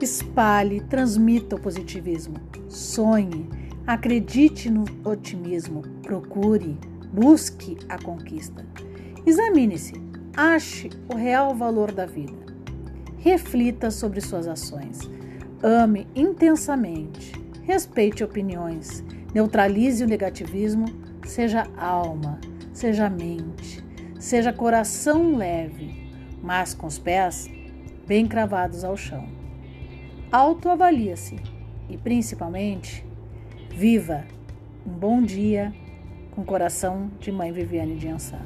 Espalhe, transmita o positivismo. Sonhe, acredite no otimismo. Procure, busque a conquista. Examine-se, ache o real valor da vida. Reflita sobre suas ações. Ame intensamente. Respeite opiniões. Neutralize o negativismo. Seja alma, seja mente, seja coração leve, mas com os pés bem cravados ao chão. Autoavalia-se e, principalmente, viva um bom dia com o coração de Mãe Viviane de Ansar.